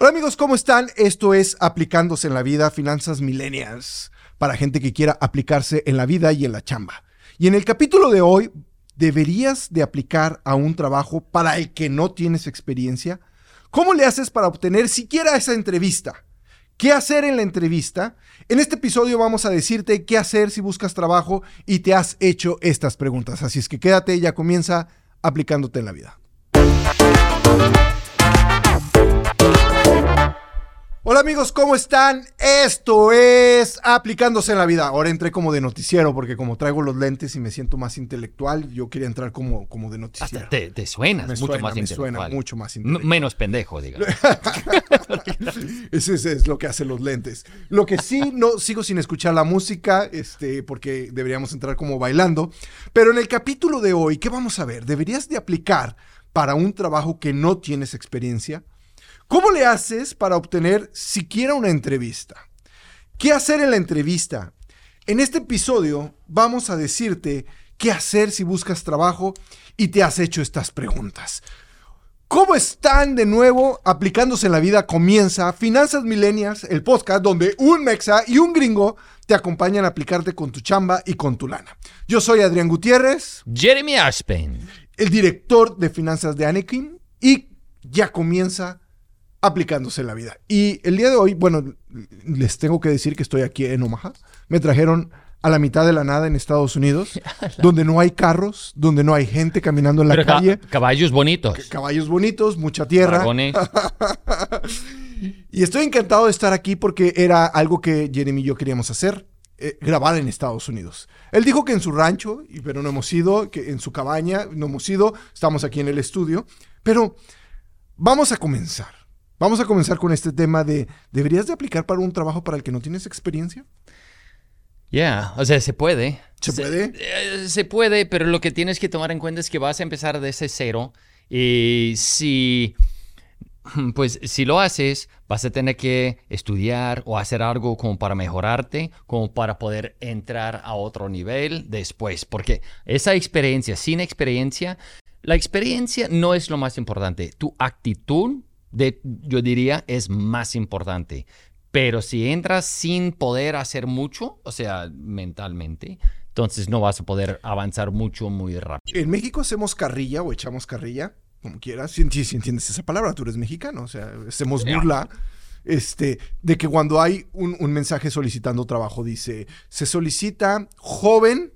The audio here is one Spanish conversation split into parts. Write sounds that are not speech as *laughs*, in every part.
Hola amigos, ¿cómo están? Esto es Aplicándose en la Vida, Finanzas Millennials, para gente que quiera aplicarse en la vida y en la chamba. Y en el capítulo de hoy, ¿deberías de aplicar a un trabajo para el que no tienes experiencia? ¿Cómo le haces para obtener siquiera esa entrevista? ¿Qué hacer en la entrevista? En este episodio vamos a decirte qué hacer si buscas trabajo y te has hecho estas preguntas. Así es que quédate, ya comienza aplicándote en la vida. Hola amigos, ¿cómo están? Esto es Aplicándose en la Vida. Ahora entré como de noticiero porque como traigo los lentes y me siento más intelectual, yo quería entrar como, como de noticiero. Hasta te, te suenas me mucho suena, más me intelectual. suena mucho más M- intelectual. Menos pendejo, digamos. *laughs* Ese es, es lo que hacen los lentes. Lo que sí, no sigo sin escuchar la música, este, porque deberíamos entrar como bailando. Pero en el capítulo de hoy, ¿qué vamos a ver? ¿Deberías de aplicar para un trabajo que no tienes experiencia? ¿Cómo le haces para obtener siquiera una entrevista? ¿Qué hacer en la entrevista? En este episodio vamos a decirte qué hacer si buscas trabajo y te has hecho estas preguntas. ¿Cómo están de nuevo aplicándose en la vida? Comienza Finanzas Millennials, el podcast donde un mexa y un gringo te acompañan a aplicarte con tu chamba y con tu lana. Yo soy Adrián Gutiérrez, Jeremy Ashpen. el director de finanzas de Anakin, y ya comienza aplicándose en la vida. Y el día de hoy, bueno, les tengo que decir que estoy aquí en Omaha. Me trajeron a la mitad de la nada en Estados Unidos, *laughs* donde no hay carros, donde no hay gente caminando en la Pero ca- calle. caballos bonitos. Caballos bonitos, mucha tierra. *laughs* Y estoy encantado de estar aquí porque era algo que Jeremy y yo queríamos hacer, eh, grabar en Estados Unidos. Él dijo que en su rancho, pero no hemos ido, que en su cabaña no hemos ido, estamos aquí en el estudio, pero vamos a comenzar. Vamos a comenzar con este tema de, ¿deberías de aplicar para un trabajo para el que no tienes experiencia? Ya, o sea, se puede. ¿Se puede? eh, se puede, pero lo que tienes que tomar en cuenta es que vas a empezar desde cero. Y si, *laughs* pues, si lo haces, vas a tener que estudiar o hacer algo como para mejorarte, como para poder entrar a otro nivel después. Porque esa experiencia, sin experiencia, la experiencia no es lo más importante. Tu actitud, de, yo diría, es más importante. Pero si entras sin poder hacer mucho, o sea, mentalmente, entonces no vas a poder avanzar mucho muy rápido. En México hacemos carrilla o echamos carrilla, como quieras, si, si- si entiendes esa palabra, tú eres mexicano, o sea, hacemos burla. Este, de que cuando hay un, un mensaje solicitando trabajo, dice, se solicita joven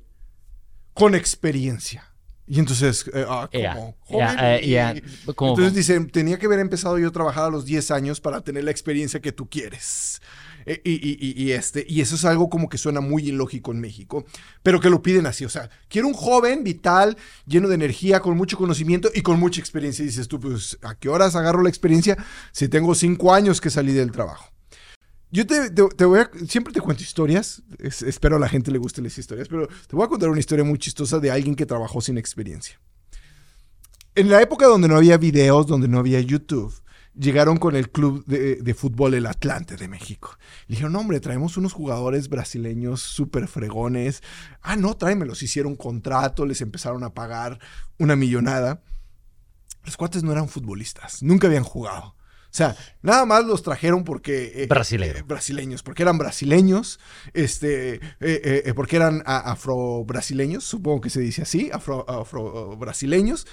con experiencia. Y entonces, eh, ah, ¿cómo? Ya, ¿Joven? ya, Y- ya, como- Entonces dice, tenía que haber empezado yo a trabajar a los 10 años para tener la experiencia que tú quieres. Eh, y, y- y- y este, y eso es algo como que suena muy ilógico en México, pero que lo piden así. O sea, quiero un joven, vital, lleno de energía, con mucho conocimiento y con mucha experiencia. Y dices tú, pues, ¿a qué horas agarro la experiencia si tengo cinco años que salí del trabajo? Yo te, te- voy a, siempre te cuento historias, es- espero a la gente le gusten las historias, pero te voy a contar una historia muy chistosa de alguien que trabajó sin experiencia. En la época donde no había videos, donde no había YouTube, llegaron con el club de, fútbol El Atlante de México. Le dijeron, hombre, traemos unos jugadores brasileños súper fregones. Ah, no, tráemelos. Hicieron contrato, les empezaron a pagar una millonada. Los cuates no eran futbolistas, nunca habían jugado. O sea, nada más los trajeron porque... eh, eh, brasileños, porque eran brasileños, este, eh, eh, porque eran afro-brasileños, supongo que se dice así, afro- afro-brasileños.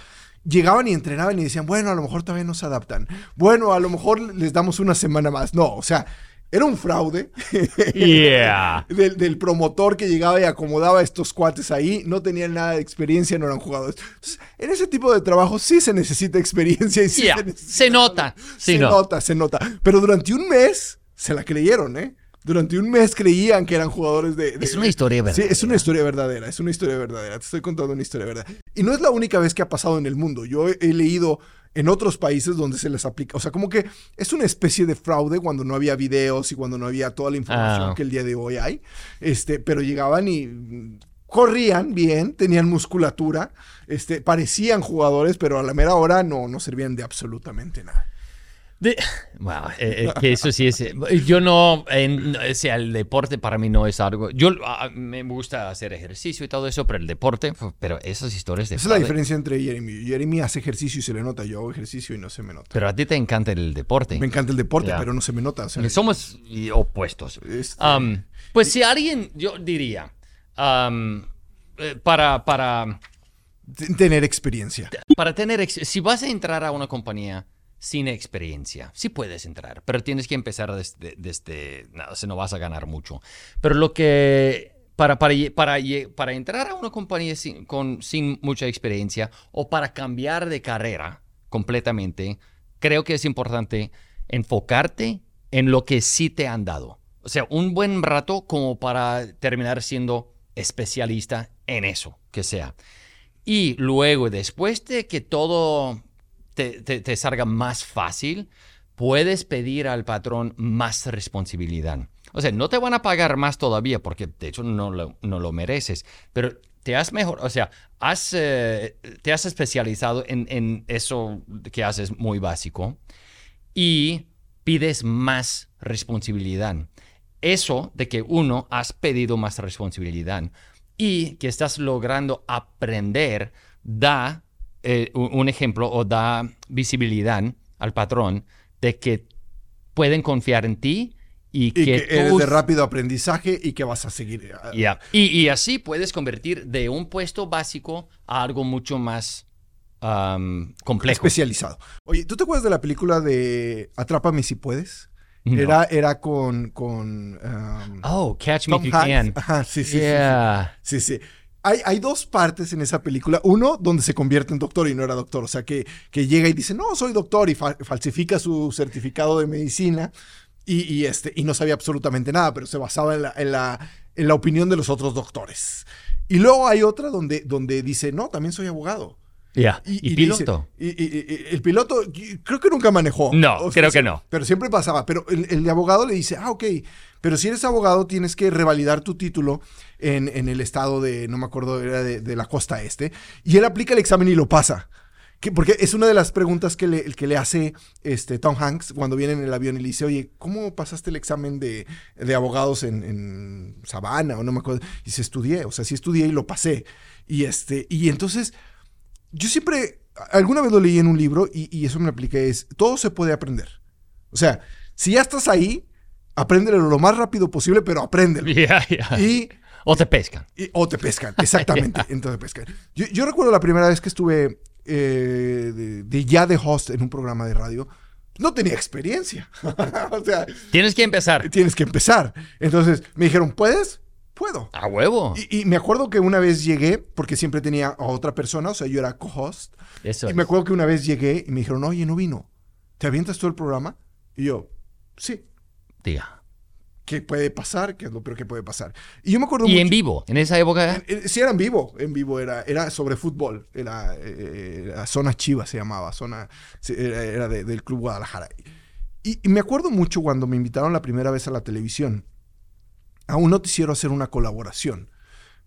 Llegaban y entrenaban y decían, bueno, a lo mejor todavía no se adaptan. Bueno, a lo mejor les damos una semana más. No, o sea, era un fraude *laughs* Yeah. del, del promotor que llegaba y acomodaba a estos cuates ahí. No tenían nada de experiencia, no eran jugadores. Entonces, en ese tipo de trabajo sí se necesita experiencia y sí Yeah, se necesita- se nota, Se sí, no. nota, se nota. Pero durante un mes se la creyeron, ¿eh? Durante un mes creían que eran jugadores de... de- Es una historia Sí, verdadera. es una historia verdadera, es una historia verdadera. Te estoy contando una historia verdadera. Y no es la única vez que ha pasado en el mundo. Yo he, he leído en otros países donde se les aplica. O sea, como que es una especie de fraude cuando no había videos y cuando no había toda la información Ah. que el día de hoy hay. Este, pero llegaban y corrían bien, tenían musculatura, este, parecían jugadores, pero a la mera hora no, no servían de absolutamente nada. De, *laughs* wow, eh, eh, que eso sí es. eh, Yo no, en- o sea, el deporte para mí no es algo. Yo ah, me gusta hacer ejercicio y todo eso, pero el deporte, pero esas historias de. Esa es la diferencia entre Jeremy. Jeremy hace ejercicio y se le nota. Yo hago ejercicio y no se me nota. Pero a ti te encanta el deporte. Me encanta el deporte, Ya. pero no se me nota. o sea, Somos y, opuestos. este, Um, pues si alguien, yo diría, um, eh, para, para, tener experiencia. para tener, si vas a entrar a una compañía sin experiencia, sí puedes entrar, pero tienes que empezar desde, desde no, o sea, no vas a ganar mucho. Pero lo que, para, para, para, para entrar a una compañía sin, con, sin mucha experiencia o para cambiar de carrera completamente, creo que es importante enfocarte en lo que sí te han dado. O sea, un buen rato como para terminar siendo especialista en eso, que sea. Y luego, después de que todo te, salga más fácil, puedes pedir al patrón más responsabilidad. O sea, no te van a pagar más todavía porque de hecho no lo, no lo mereces, pero te has mejor, o sea, has, eh, te has especializado en, en eso que haces muy básico y pides más responsabilidad. Eso de que uno has pedido más responsabilidad y que estás logrando aprender da eh, un ejemplo o da visibilidad al patrón de que pueden confiar en ti y, Y que, que eres tú- de rápido aprendizaje y que vas a seguir. ah, Ya. Y, y así puedes convertir de un puesto básico a algo mucho más am, complejo. especializado. Oye, ¿tú te acuerdas de la película de Atrápame si puedes? No. Era, era con, con um, Oh, Catch Me If You. Can. Ajá, sí, sí, sí, sí. Yeah. Sí, sí. Hay, dos partes en esa película. Uno, donde se convierte en doctor y no era doctor. O sea, que, que llega y dice, no, soy doctor y fa- falsifica su certificado de medicina y, y, este, y no sabía absolutamente nada, pero se basaba en la, en la, en la opinión de los otros doctores. Y luego hay otra donde, donde dice, no, también soy abogado. Yeah. Y, dice- piloto. y, y- y- el piloto y- creo que nunca manejó. No, O sea, creo que no. Pero siempre pasaba. Pero el, el abogado le dice, ah, ok, pero si eres abogado tienes que revalidar tu título en, en el estado de, no me acuerdo, era de, de la costa este. Y él aplica el examen y lo pasa. Que- porque es una de las preguntas que le, que le hace este, Tom Hanks cuando viene en el avión y le dice, oye, ¿cómo pasaste el examen de, de abogados en, en Sabana? O no me acuerdo. Y se estudié, o sea, sí estudié y lo pasé. Y, este, y entonces, yo siempre, alguna vez lo leí en un libro y, y eso me apliqué, es, todo se puede aprender. O sea, si ya estás ahí, apréndelo lo más rápido posible, pero apréndelo. Yeah, yeah. Y O te pescan. y- o te pescan, *laughs* exactamente. Entonces pescan. Yo, yo recuerdo la primera vez que estuve eh, de, de ya de host en un programa de radio. No tenía experiencia. *laughs* o sea, Tienes que empezar. tienes que empezar. Entonces me dijeron, ¿puedes? Puedo. A huevo. Y, y me acuerdo que una vez llegué, porque siempre tenía a otra persona, o sea, yo era co-host. Eso Y es. me acuerdo que una vez llegué y me dijeron, oye, no vino. ¿Te avientas todo el programa? Y yo, sí. Diga. ¿Qué puede pasar? ¿Qué es lo peor que puede pasar? Y yo me acuerdo Y mucho- en vivo. En esa época. en- en- sí, era en vivo. En vivo era, era sobre fútbol. Era, eh, era Zona Chiva, se llamaba. Zona, era, era de- del Club Guadalajara. Y, y me acuerdo mucho cuando me invitaron la primera vez a la televisión a un noticiero a hacer una colaboración.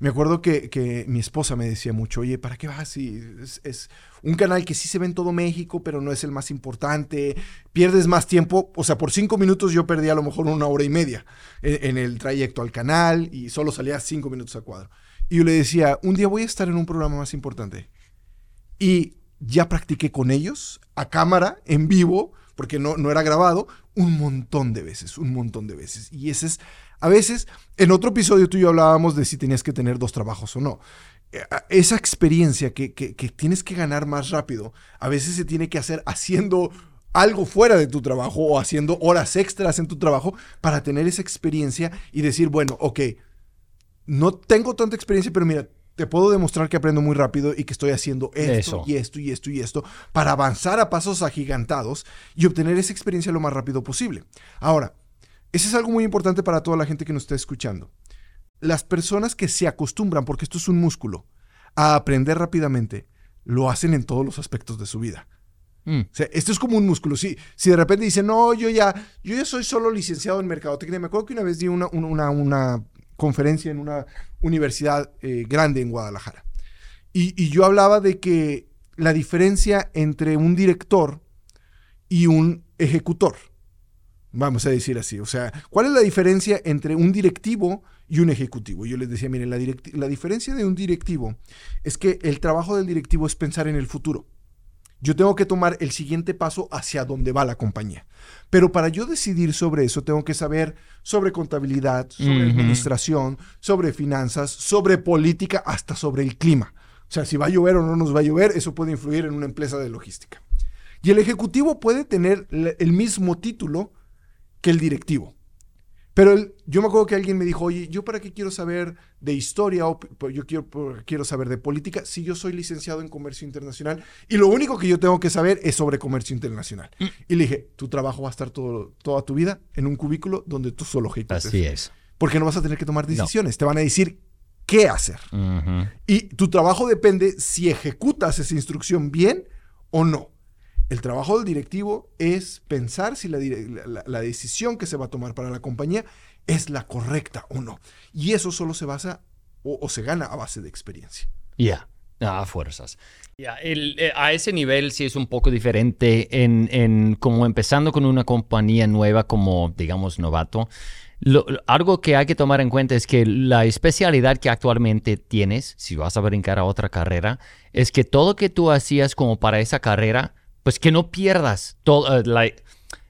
Me acuerdo que, que mi esposa me decía mucho, oye, ¿para qué vas? Si es, es un canal que sí se ve en todo México, pero no es el más importante. Pierdes más tiempo. O sea, por cinco minutos yo perdí a lo mejor una hora y media en, el trayecto al canal y solo salía cinco minutos a cuadro. Y yo le decía, un día voy a estar en un programa más importante. Y ya practiqué con ellos, a cámara, en vivo, porque no, no era grabado, un montón de veces, un montón de veces. Y ese es, a veces, en otro episodio tú y yo hablábamos de si tenías que tener dos trabajos o no. Eh, Esa experiencia que, que- que tienes que ganar más rápido, a veces se tiene que hacer haciendo algo fuera de tu trabajo o haciendo horas extras en tu trabajo para tener esa experiencia y decir, bueno, ok, no tengo tanta experiencia, pero mira, te puedo demostrar que aprendo muy rápido y que estoy haciendo esto Eso. y esto y esto y esto para avanzar a pasos agigantados y obtener esa experiencia lo más rápido posible. Ahora, eso es algo muy importante para toda la gente que nos está escuchando. Las personas que se acostumbran, porque esto es un músculo, a aprender rápidamente, lo hacen en todos los aspectos de su vida. Mm. O sea, esto es como un músculo. Si, si de repente dicen, no, yo ya, yo ya soy solo licenciado en mercadotecnia. Me acuerdo que una vez di una, una, una- conferencia en una universidad eh, grande en Guadalajara. Y, y yo hablaba de que la diferencia entre un director y un ejecutor. Vamos a decir así. O sea, ¿cuál es la diferencia entre un directivo y un ejecutivo? Yo les decía, miren, la, la diferencia de un directivo es que el trabajo del directivo es pensar en el futuro. Yo tengo que tomar el siguiente paso hacia donde va la compañía. Pero para yo decidir sobre eso, tengo que saber sobre contabilidad, sobre administración, sobre finanzas, sobre política, hasta sobre el clima. O sea, si va a llover o no nos va a llover, eso puede influir en una empresa de logística. Y el ejecutivo puede tener el mismo título que el directivo. Pero yo me acuerdo que alguien me dijo, oye, ¿yo para qué quiero saber de historia o yo quiero, quiero saber de política si yo soy licenciado en comercio internacional y lo único que yo tengo que saber es sobre comercio internacional? Mm. Y le dije, tu trabajo va a estar todo, toda tu vida en un cubículo donde tú solo ejecutas. Así es. Porque no vas a tener que tomar decisiones, te van a decir qué hacer. Y tu trabajo depende si ejecutas esa instrucción bien o no. El trabajo del directivo es pensar si la, decisión que se va a tomar para la compañía es la correcta o no. Y eso solo se basa o, se gana a base de experiencia. Ya, a fuerzas. Eh, a ese nivel sí es un poco diferente en, como empezando con una compañía nueva como, digamos, novato. algo que hay que tomar en cuenta es que la especialidad que actualmente tienes, si vas a brincar a otra carrera, es que todo que tú hacías como para esa carrera, pues que no pierdas todo eh,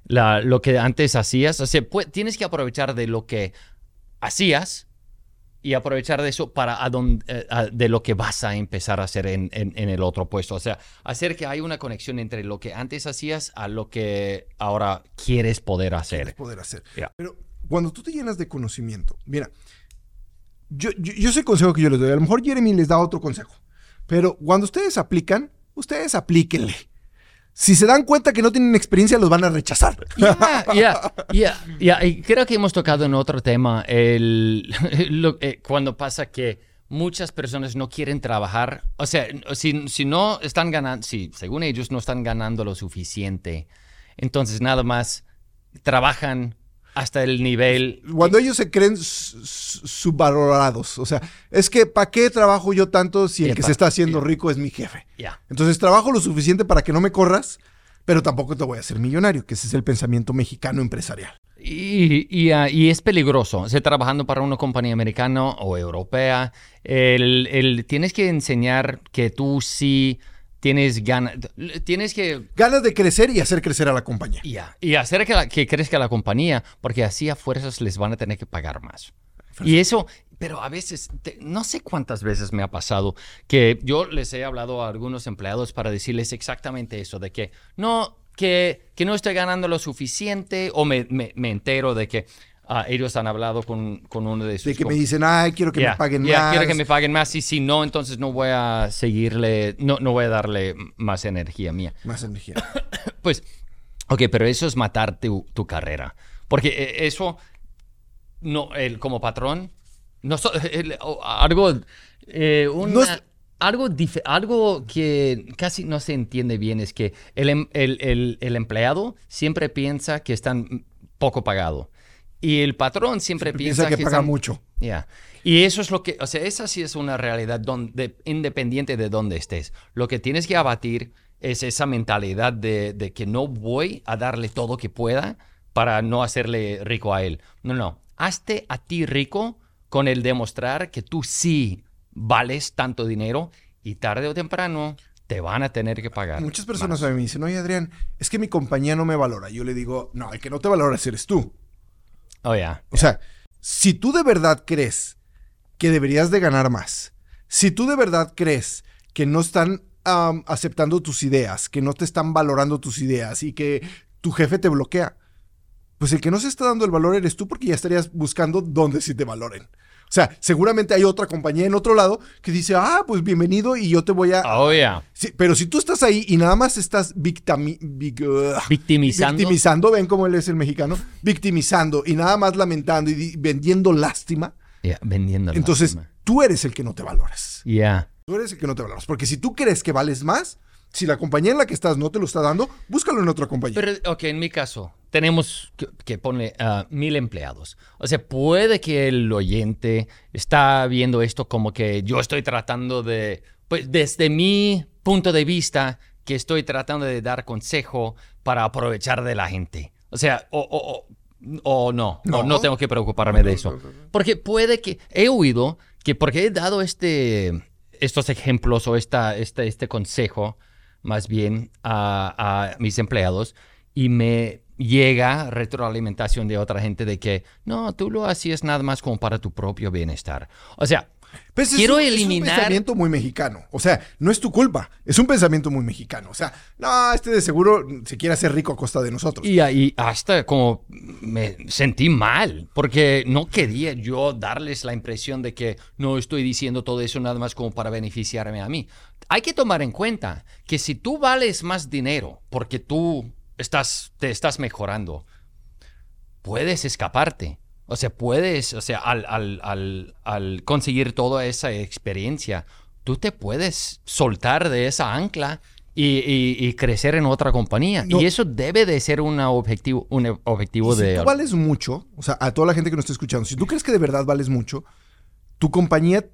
lo que antes hacías. O sea, tienes que aprovechar de lo que hacías y aprovechar de eso para eh, de lo que vas a empezar a hacer en, el otro puesto. O sea, hacer que haya una conexión entre lo que antes hacías a lo que ahora quieres poder hacer. poder hacer. Pero cuando tú te llenas de conocimiento, mira, yo, yo, yo sé consejo que yo les doy. A lo mejor Jeremy les da otro consejo. Pero cuando ustedes aplican, ustedes aplíquenle si se dan cuenta que no tienen experiencia, los van a rechazar. *laughs* Creo que hemos tocado en otro tema, el, *laughs* eh, cuando pasa que muchas personas no quieren trabajar. O sea, si, si no están ganando, si según ellos no están ganando lo suficiente, entonces nada más trabajan hasta el nivel. Cuando ellos se creen subvalorados. O sea, es que ¿para qué trabajo yo tanto si el que se está haciendo rico es mi jefe? Entonces trabajo lo suficiente para que no me corras, pero tampoco te voy a hacer millonario, que ese es el pensamiento mexicano empresarial. Y, ah, y, es peligroso. O trabajando para una compañía americana o europea, el, el, tienes que enseñar que tú sí tienes ganas, tienes que... Ganas de crecer y hacer crecer a la compañía. y hacer que, que crezca la compañía, porque así a fuerzas les van a tener que pagar más. Y eso, pero a veces, no sé cuántas veces me ha pasado que yo les he hablado a algunos empleados para decirles exactamente eso, de que no, que, que no estoy ganando lo suficiente o me, me, me entero de que Ah, ellos han hablado con, con, uno de sus... De que me dicen, ay, quiero que me paguen más. quiero que me paguen más y si no, entonces no voy a seguirle, no, no voy a darle más energía mía. Más energía. *coughs* pues, ok, pero eso es matar tu, tu carrera. Porque eh, eso, no, el, como patrón, no, *laughs* algo... Eh, algo, algo que casi no se entiende bien es que el, em, el, el, el empleado siempre piensa que están poco pagado. Y el patrón siempre, piensa, que, paga mucho. Ya. Y eso es lo que, o sea, esa sí es una realidad donde, independiente de dónde estés. Lo que tienes que abatir es esa mentalidad de, de, que no voy a darle todo que pueda para no hacerle rico a él. No, no. Hazte a ti rico con el demostrar que tú sí vales tanto dinero y tarde o temprano te van a tener que pagar. Muchas personas a mí me dicen, oye Adrián, es que mi compañía no me valora. Yo le digo, no, el que no te valora eres tú. Oh, ya. O sea, si tú de verdad crees que deberías de ganar más, si tú de verdad crees que no están aceptando tus ideas, que no te están valorando tus ideas y que tu jefe te bloquea, pues el que no se está dando el valor eres tú porque ya estarías buscando dónde sí te valoren. O sea, seguramente hay otra compañía en otro lado que dice, ah, pues bienvenido y yo te voy a... Oh, yeah. sí, pero si tú estás ahí y nada más estás victimizando. Victimizando, ven cómo él es el mexicano. Victimizando y nada más lamentando y vendiendo lástima. Yeah, vendiendo Entonces, tú eres el que no te valoras. Ya. Tú eres el que no te valoras. Porque si tú crees que vales más, si la compañía en la que estás no te lo está dando, búscalo en otra compañía. Pero, ok, en mi caso, tenemos que, que ponerle a mil empleados. O sea, puede que el oyente está viendo esto como que yo estoy tratando de, pues desde mi punto de vista, que estoy tratando de dar consejo para aprovechar de la gente. O sea, o, o, o- o no, no, No. no tengo que preocuparme de eso. Porque puede que, he oído que porque he dado este, estos ejemplos o esta, este, este consejo, más bien, a, a mis empleados, y me llega retroalimentación de otra gente de que, no, tú lo hacías nada más como para tu propio bienestar. O sea, Pues es quiero un- eliminar... Es un pensamiento muy mexicano. O sea, no es tu culpa. Es un pensamiento muy mexicano. O sea, no, este de seguro se quiere hacer rico a costa de nosotros. Y ahí hasta como me sentí mal, porque no quería yo darles la impresión de que no estoy diciendo todo eso nada más como para beneficiarme a mí. Hay que tomar en cuenta que si tú vales más dinero porque tú estás, te estás mejorando, puedes escaparte. O sea, puedes, o sea, al, al- al- al conseguir toda esa experiencia, tú te puedes soltar de esa ancla y, y- y crecer en otra compañía. No. Y eso debe de ser una objetivo, un objetivo Y si de... tú vales mucho, o sea, a toda la gente que nos está escuchando, si tú crees que de verdad vales mucho, tu compañía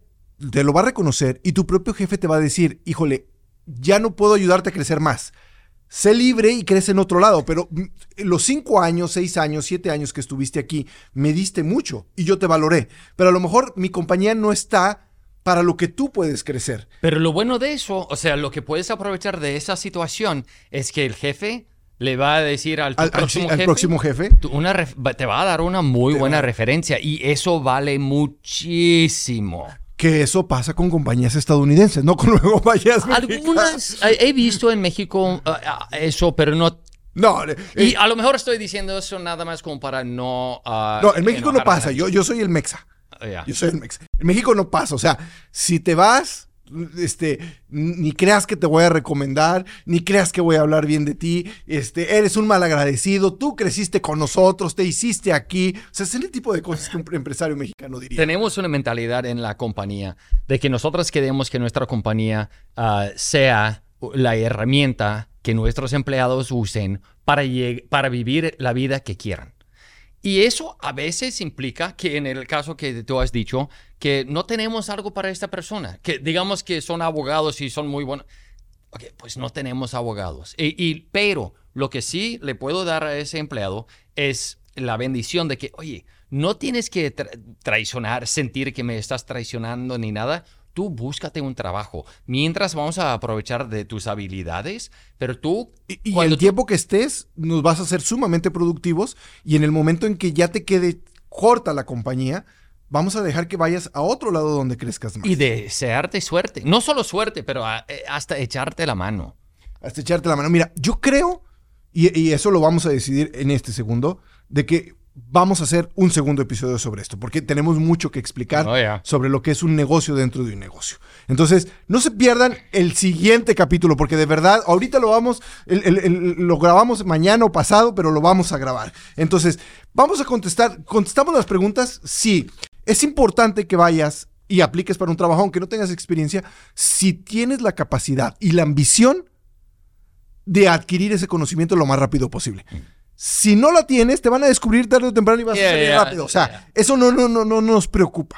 te lo va a reconocer y tu propio jefe te va a decir, híjole, ya no puedo ayudarte a crecer más. Sé libre y crece en otro lado, pero mm, los cinco años, seis años, siete años que estuviste aquí, me diste mucho y yo te valoré. Pero a lo mejor mi compañía no está para lo que tú puedes crecer. Pero lo bueno de eso, o sea, lo que puedes aprovechar de esa situación es que el jefe le va a decir al, Al, al- próximo, al jefe, próximo jefe. tú- una te va a dar una muy buena va- referencia y eso vale muchísimo. Que eso pasa con compañías estadounidenses, no con *laughs* compañías. Algunas, he visto en México ah, ah, eso, pero no... No, eh, Y a lo mejor estoy diciendo eso nada más como para no... ah, no, en México no pasa. Yo, yo soy el mexa. Ya. Yo soy el mexa. En México no pasa. O sea, si te vas, este, ni creas que te voy a recomendar, ni creas que voy a hablar bien de ti. Este, eres un mal agradecido. Tú creciste con nosotros, te hiciste aquí. O sea, es el tipo de cosas que un empresario mexicano diría. Tenemos una mentalidad en la compañía de que nosotros queremos que nuestra compañía ah, sea la herramienta que nuestros empleados usen para, para vivir la vida que quieran. Y eso a veces implica que en el caso que tú has dicho, que no tenemos algo para esta persona, que digamos que son abogados y son muy buenos. Ok, pues no tenemos abogados. Y, pero lo que sí le puedo dar a ese empleado es la bendición de que, oye, no tienes que tra- traicionar, sentir que me estás traicionando ni nada. Tú búscate un trabajo. Mientras vamos a aprovechar de tus habilidades, pero tú... Y, y cuando el tiempo que estés, nos vas a ser sumamente productivos. Y en el momento en que ya te quede corta la compañía, vamos a dejar que vayas a otro lado donde crezcas más. Y desearte suerte. No solo suerte, pero a- eh, hasta echarte la mano. hasta echarte la mano. Mira, yo creo, y, y eso lo vamos a decidir en este segundo, de que vamos a hacer un segundo episodio sobre esto, porque tenemos mucho que explicar Oh, yeah. sobre lo que es un negocio dentro de un negocio. Entonces, no se pierdan el siguiente capítulo, porque de verdad, ahorita lo vamos, el- el- el- lo grabamos mañana o pasado, pero lo vamos a grabar. Entonces, vamos a contestar, contestamos las preguntas, sí. Es importante que vayas y apliques para un trabajo, aunque no tengas experiencia, si tienes la capacidad y la ambición de adquirir ese conocimiento lo más rápido posible. Si no la tienes, te van a descubrir tarde o temprano y vas Yeah, a salir yeah, rápido. O sea, yeah. eso no, no, no, no nos preocupa.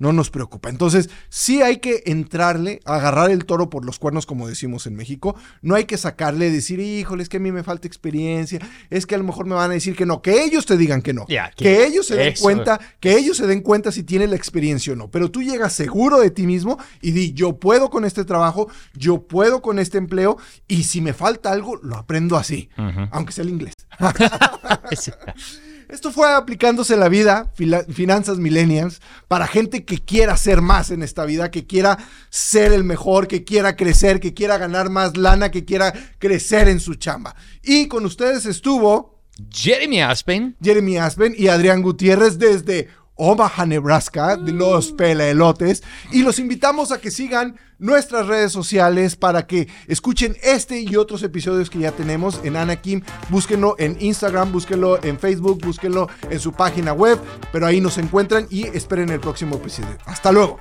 No nos preocupa. Entonces, sí hay que entrarle, agarrar el toro por los cuernos, como decimos en México. No hay que sacarle, decir, híjole, es que a mí me falta experiencia, es que a lo mejor me van a decir que no, que ellos te digan que no. Que, que ellos se den eso- cuenta, que ellos se den cuenta si tienen la experiencia o no. Pero tú llegas seguro de ti mismo y di, yo puedo con este trabajo, yo puedo con este empleo, y si me falta algo, lo aprendo así, aunque sea el inglés. *laughs* *laughs* Esto fue aplicándose en la vida, finanzas millennials, para gente que quiera ser más en esta vida, que quiera ser el mejor, que quiera crecer, que quiera ganar más lana, que quiera crecer en su chamba. Y con ustedes estuvo Jeremy Aspen. Jeremy Aspen y Adrián Gutiérrez desde Omaha, Nebraska, de los pelaelotes. Y los invitamos a que sigan nuestras redes sociales para que escuchen este y otros episodios que ya tenemos en Anakim. Búsquenlo en Instagram, búsquenlo en Facebook, búsquenlo en su página web. Pero ahí nos encuentran y esperen el próximo episodio. Hasta luego.